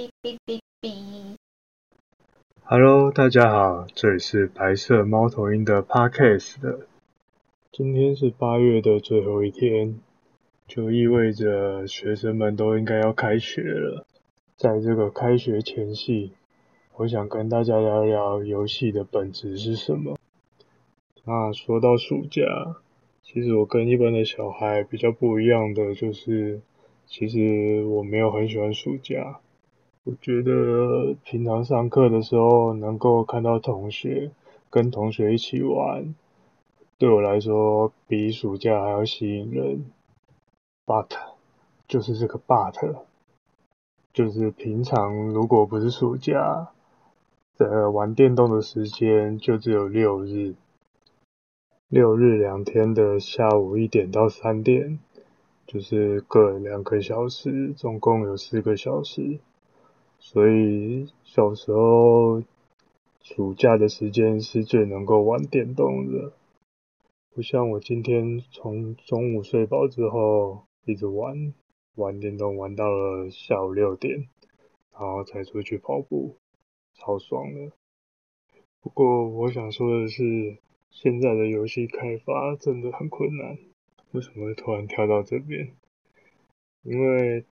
哔哔哔哔。Hello，大家好，这里是白色猫头鹰的 Podcast 的。今天是八月的最后一天，就意味着学生们都应该要开学了。在这个开学前夕，我想跟大家聊聊游戏的本质是什么。那说到暑假，其实我跟一般的小孩比较不一样的就是，其实我没有很喜欢暑假。我觉得平常上课的时候能够看到同学，跟同学一起玩，对我来说比暑假还要吸引人。But 就是这个 But，就是平常如果不是暑假，呃，玩电动的时间就只有六日。六日两天的下午一点到三点，就是各两个小时，总共有四个小时。所以小时候暑假的时间是最能够玩电动的，不像我今天从中午睡饱之后一直玩玩电动，玩到了下午六点，然后才出去跑步，超爽的。不过我想说的是。现在的游戏开发真的很困难，为什么会突然跳到这边？因为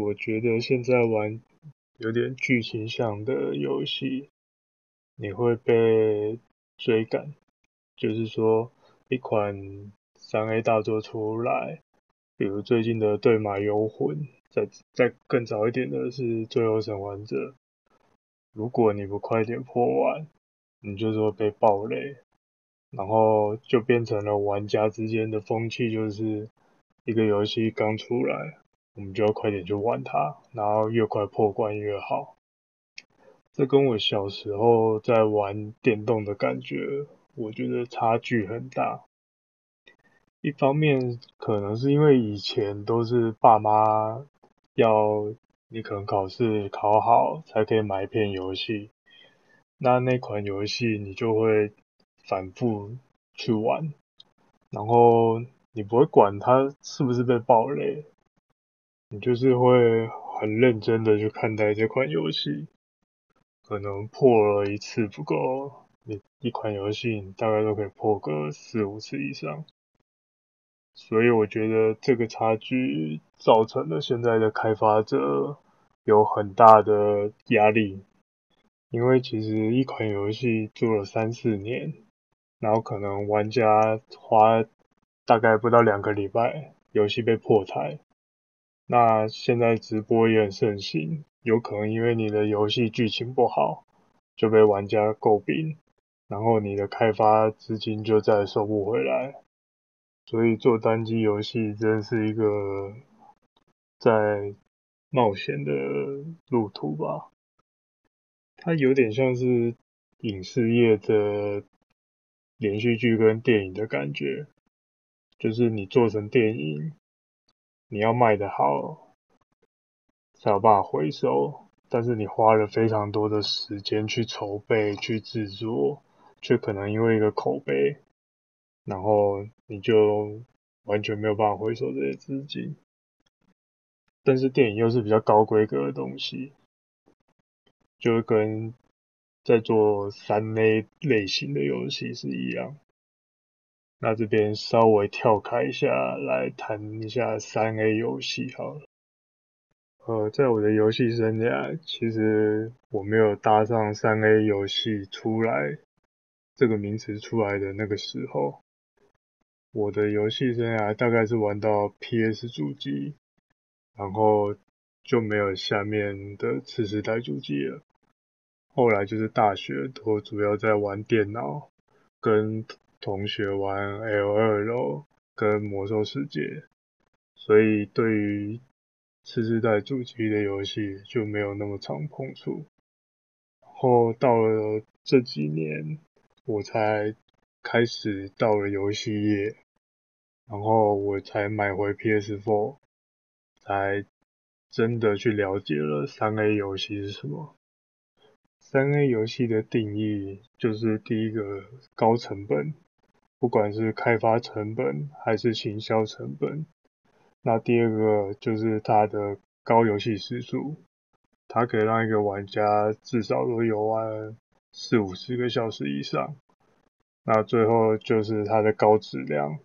我觉得现在玩有点剧情向的游戏，你会被追赶。就是说，一款三 A 大作出来，比如最近的《对马游魂》，再再更早一点的是《最后生还者》，如果你不快点破完，你就是会被爆雷，然后就变成了玩家之间的风气，就是一个游戏刚出来，我们就要快点去玩它，然后越快破关越好。这跟我小时候在玩电动的感觉，我觉得差距很大。一方面可能是因为以前都是爸妈要你可能考试考好才可以买一片游戏。那那款游戏你就会反复去玩，然后你不会管它是不是被爆雷，你就是会很认真的去看待这款游戏。可能破了一次不够，你一款游戏大概都可以破个四五次以上。所以我觉得这个差距造成了现在的开发者有很大的压力。因为其实一款游戏做了三四年，然后可能玩家花大概不到两个礼拜，游戏被破台。那现在直播也很盛行，有可能因为你的游戏剧情不好，就被玩家诟病，然后你的开发资金就再也收不回来。所以做单机游戏真是一个在冒险的路途吧。它有点像是影视业的连续剧跟电影的感觉，就是你做成电影，你要卖得好，才有办法回收，但是你花了非常多的时间去筹备、去制作，却可能因为一个口碑，然后你就完全没有办法回收这些资金。但是电影又是比较高规格的东西。就跟在做三 A 类型的游戏是一样。那这边稍微跳开一下来谈一下三 A 游戏好了。呃，在我的游戏生涯，其实我没有搭上三 A 游戏出来这个名词出来的那个时候，我的游戏生涯大概是玩到 PS 主机，然后就没有下面的次世代主机了。后来就是大学，我主要在玩电脑，跟同学玩 L2 跟魔兽世界，所以对于次世代主机的游戏就没有那么常碰触。然后到了这几年，我才开始到了游戏业，然后我才买回 PS4，才真的去了解了三 A 游戏是什么。三 A 游戏的定义就是第一个高成本，不管是开发成本还是行销成本。那第二个就是它的高游戏时数，它可以让一个玩家至少都游玩四五十个小时以上。那最后就是它的高质量。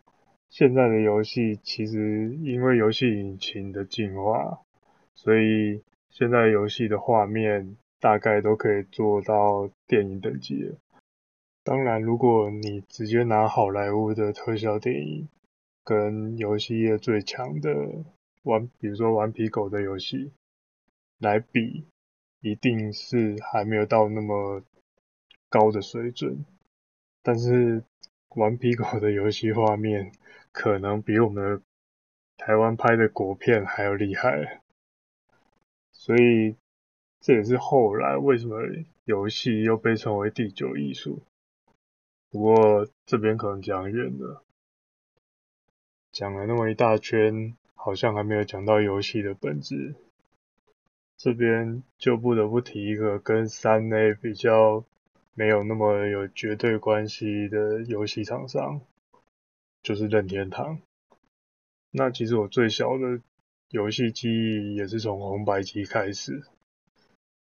现在的游戏其实因为游戏引擎的进化，所以现在游戏的画面大概都可以做到电影等级了。当然，如果你直接拿好莱坞的特效电影跟游戏业最强的顽，比如说顽皮狗的游戏来比，一定是还没有到那么高的水准。但是顽皮狗的游戏画面，可能比我们台湾拍的国片还要厉害，所以这也是后来为什么游戏又被称为第九艺术。不过这边可能讲远了，讲了那么一大圈，好像还没有讲到游戏的本质。这边就不得不提一个跟三 A 比较没有那么有绝对关系的游戏厂商。就是任天堂。那其实我最小的游戏记忆也是从红白机开始。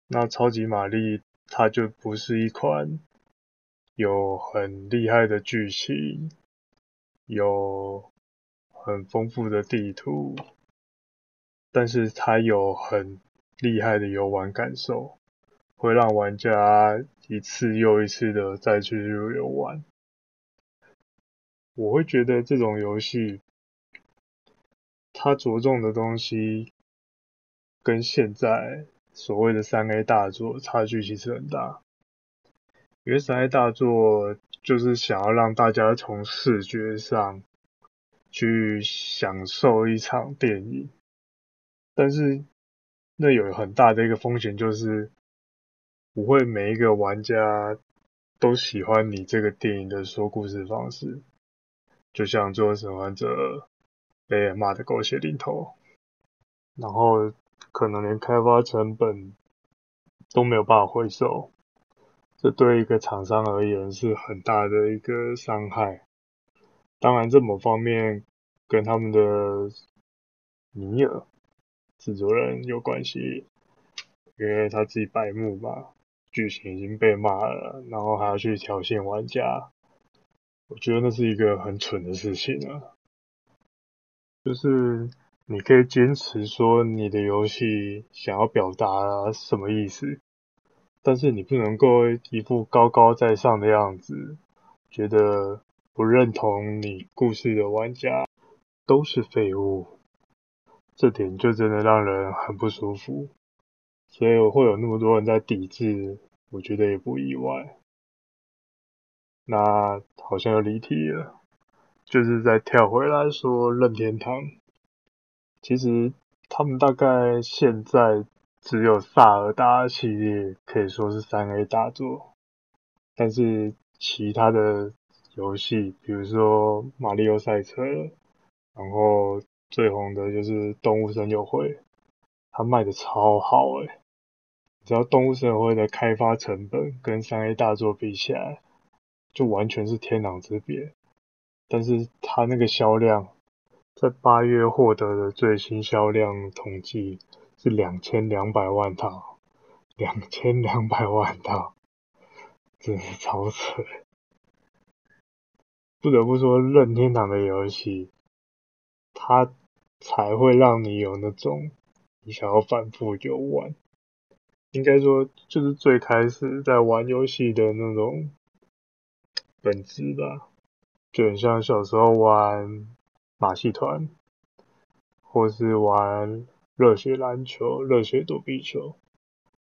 那超级玛丽它就不是一款有很厉害的剧情、有很丰富的地图，但是它有很厉害的游玩感受，会让玩家一次又一次的再去游玩。我会觉得这种游戏，它着重的东西，跟现在所谓的三 A 大作差距其实很大。因为三 A 大作就是想要让大家从视觉上去享受一场电影，但是那有很大的一个风险，就是不会每一个玩家都喜欢你这个电影的说故事方式。就像《最后生还者》被骂的狗血淋头，然后可能连开发成本都没有办法回收，这对一个厂商而言是很大的一个伤害。当然，这某方面跟他们的尼尔制作人有关系，因为他自己白目嘛，剧情已经被骂了，然后还要去挑衅玩家。我觉得那是一个很蠢的事情啊，就是你可以坚持说你的游戏想要表达什么意思，但是你不能够一副高高在上的样子，觉得不认同你故事的玩家都是废物，这点就真的让人很不舒服，所以我会有那么多人在抵制，我觉得也不意外。那好像又离题了，就是再跳回来说任天堂，其实他们大概现在只有萨尔达系列可以说是三 A 大作，但是其他的游戏，比如说马里奥赛车，然后最红的就是动物森友会，它卖的超好诶，你知道动物森友会的开发成本跟三 A 大作比起来，就完全是天壤之别，但是它那个销量，在八月获得的最新销量统计是两千两百万套，两千两百万套，真是超扯！不得不说，任天堂的游戏，它才会让你有那种你想要反复游玩，应该说就是最开始在玩游戏的那种。本质吧，就很像小时候玩马戏团，或是玩热血篮球、热血躲避球。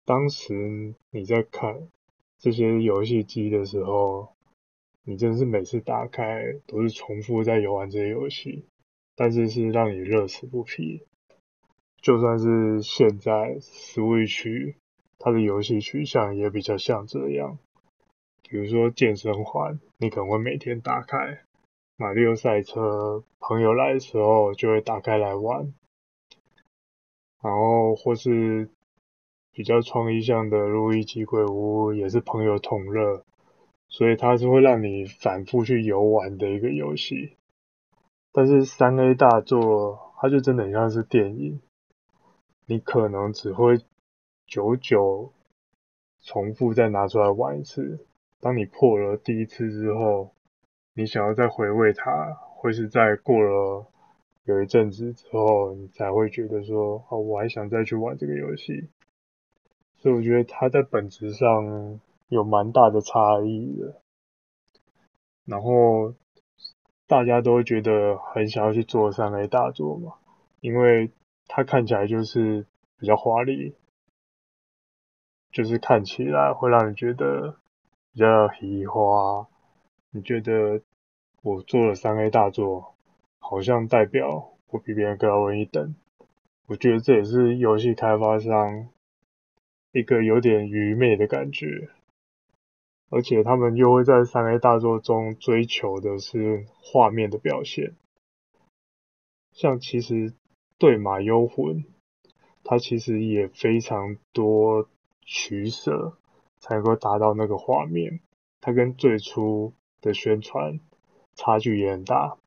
当时你在看这些游戏机的时候，你真是每次打开都是重复在游玩这些游戏，但是是让你乐此不疲。就算是现在 Switch，它的游戏取向也比较像这样。比如说健身环，你可能会每天打开；马里奥赛车，朋友来的时候就会打开来玩。然后或是比较创意向的《路易吉鬼屋》，也是朋友同乐，所以它是会让你反复去游玩的一个游戏。但是三 A 大作，它就真的很像是电影，你可能只会久久重复再拿出来玩一次。当你破了第一次之后，你想要再回味它，会是在过了有一阵子之后，你才会觉得说，哦，我还想再去玩这个游戏。所以我觉得它在本质上有蛮大的差异的。然后大家都觉得很想要去做三 A 大作嘛，因为它看起来就是比较华丽，就是看起来会让你觉得比较喜花。你觉得我做了三 A 大作，好像代表我比别人更高人一等。我觉得这也是游戏开发商一个有点愚昧的感觉，而且他们又会在三 A 大作中追求的是画面的表现。像其实对马幽魂，它其实也非常多取舍，才能够达到那个画面。它跟最初的宣传差距也很大，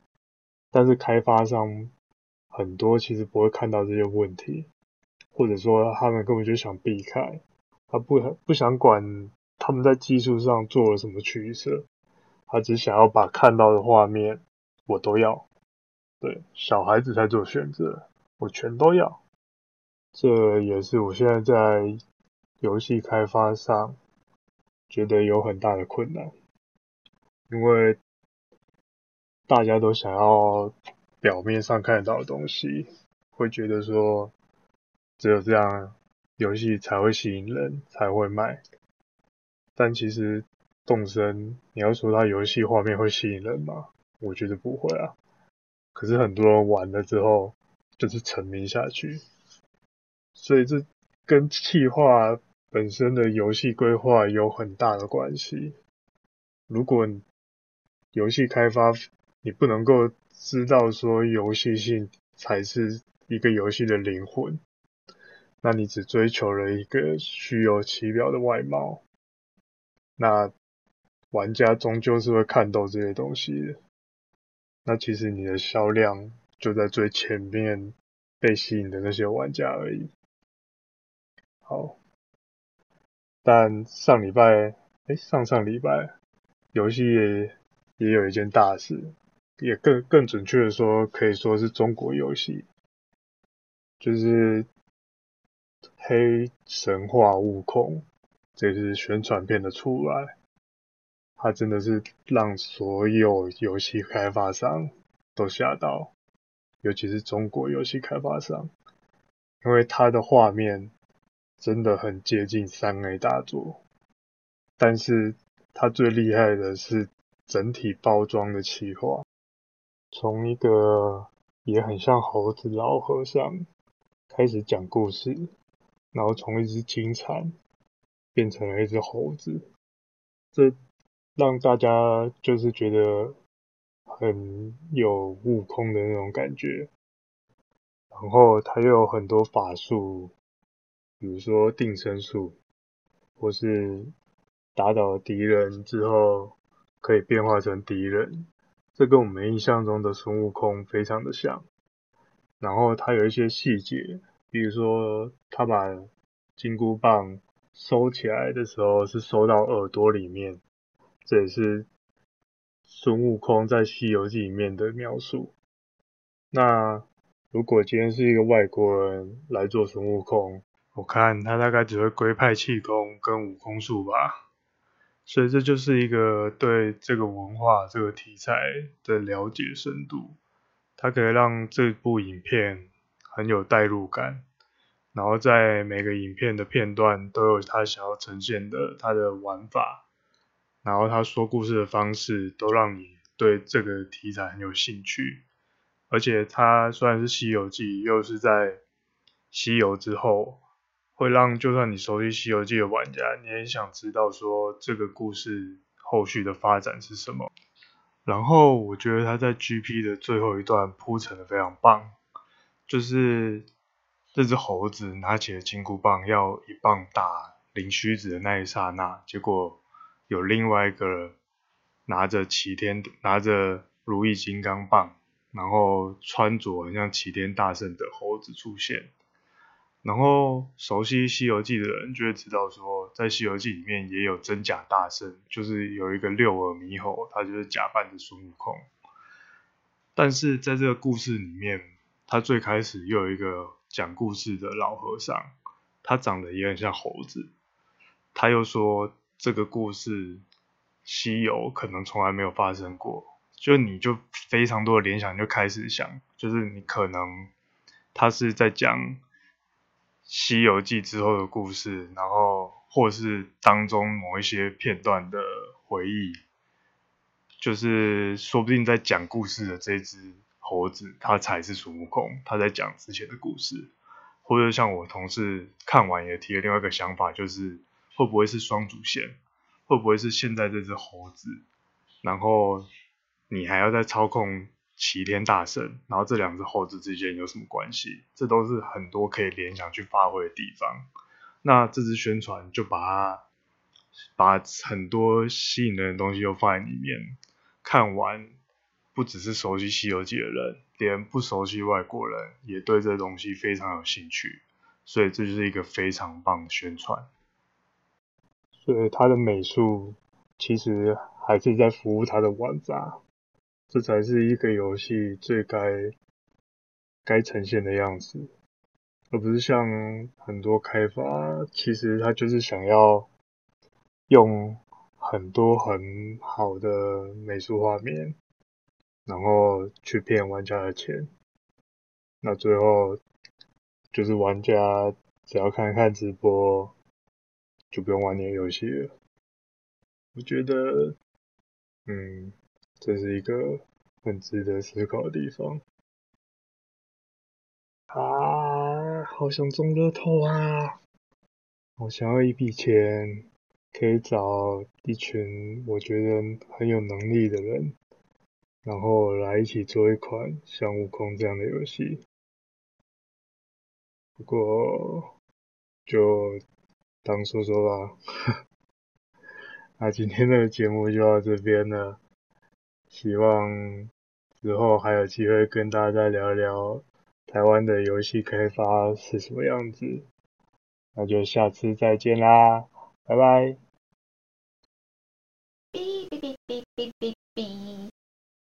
但是开发商很多其实不会看到这些问题，或者说他们根本就想避开，他不不想管他们在技术上做了什么取舍，他只想要把看到的画面我都要，对，小孩子在做选择，我全都要，这也是我现在在游戏开发上觉得有很大的困难。因为大家都想要表面上看得到的东西，会觉得说只有这样游戏才会吸引人，才会卖。但其实动森，你要说它游戏画面会吸引人吗？我觉得不会啊。可是很多人玩了之后就是沉迷下去，所以这跟企划本身的游戏规划有很大的关系。如果游戏开发，你不能够知道说游戏性才是一个游戏的灵魂，那你只追求了一个虚有其表的外貌，那玩家终究是会看透这些东西的。那其实你的销量就在最前面被吸引的那些玩家而已。好，但上礼拜，哎，上上礼拜游戏也。也有一件大事，也更更准确的说，可以说是中国游戏，就是《黑神话：悟空》这是宣传片的出来，它真的是让所有游戏开发商都吓到，尤其是中国游戏开发商，因为它的画面真的很接近三 A 大作，但是它最厉害的是。整体包装的企划，从一个也很像猴子的老和尚开始讲故事，然后从一只金蝉变成了一只猴子，这让大家就是觉得很有悟空的那种感觉。然后他又有很多法术，比如说定身术，或是打倒敌人之后。可以变化成敌人，这跟我们印象中的孙悟空非常的像。然后他有一些细节，比如说他把金箍棒收起来的时候是收到耳朵里面，这也是孙悟空在《西游记》里面的描述。那如果今天是一个外国人来做孙悟空，我看他大概只会龟派气功跟悟空术吧。所以这就是一个对这个文化、这个题材的了解深度，它可以让这部影片很有代入感，然后在每个影片的片段都有他想要呈现的他的玩法，然后他说故事的方式都让你对这个题材很有兴趣，而且它虽然是《西游记》，又是在西游之后。会让就算你熟悉《西游记》的玩家，你也想知道说这个故事后续的发展是什么。然后我觉得他在 GP 的最后一段铺陈的非常棒，就是这只猴子拿起了金箍棒要一棒打灵虚子的那一刹那，结果有另外一个拿着齐天拿着如意金刚棒，然后穿着很像齐天大圣的猴子出现。然后熟悉《西游记》的人就会知道说，在《西游记》里面也有真假大圣，就是有一个六耳猕猴，他就是假扮的孙悟空。但是在这个故事里面，他最开始又有一个讲故事的老和尚，他长得也很像猴子。他又说这个故事西游可能从来没有发生过，就你就非常多的联想，就开始想，就是你可能他是在讲《西游记》之后的故事，然后或是当中某一些片段的回忆。就是说不定在讲故事的这只猴子，它才是孙悟空。他在讲之前的故事，或者像我同事看完也提了另外一个想法，就是会不会是双主线？会不会是现在这只猴子？然后你还要再操控齐天大圣，然后这两只猴子之间有什么关系？这都是很多可以联想去发挥的地方。那这支宣传就把它把很多吸引人的东西又放在里面。看完，不只是熟悉《西游记》的人，连不熟悉外国人也对这东西非常有兴趣，所以这就是一个非常棒的宣传。所以他的美术其实还是在服务他的玩家，这才是一个游戏最该该呈现的样子，而不是像很多开发，其实他就是想要用。很多很好的美术画面，然后去骗玩家的钱，那最后就是玩家只要看看直播，就不用玩那个游戏了。我觉得，嗯，这是一个很值得思考的地方。啊，好想中乐透啊！我想要一笔钱。可以找一群我觉得很有能力的人，然后来一起做一款像悟空这样的游戏。不过就当说说吧。那今天的节目就到这边了，希望之后还有机会跟大家聊聊台湾的游戏开发是什么样子。那就下次再见啦，拜拜。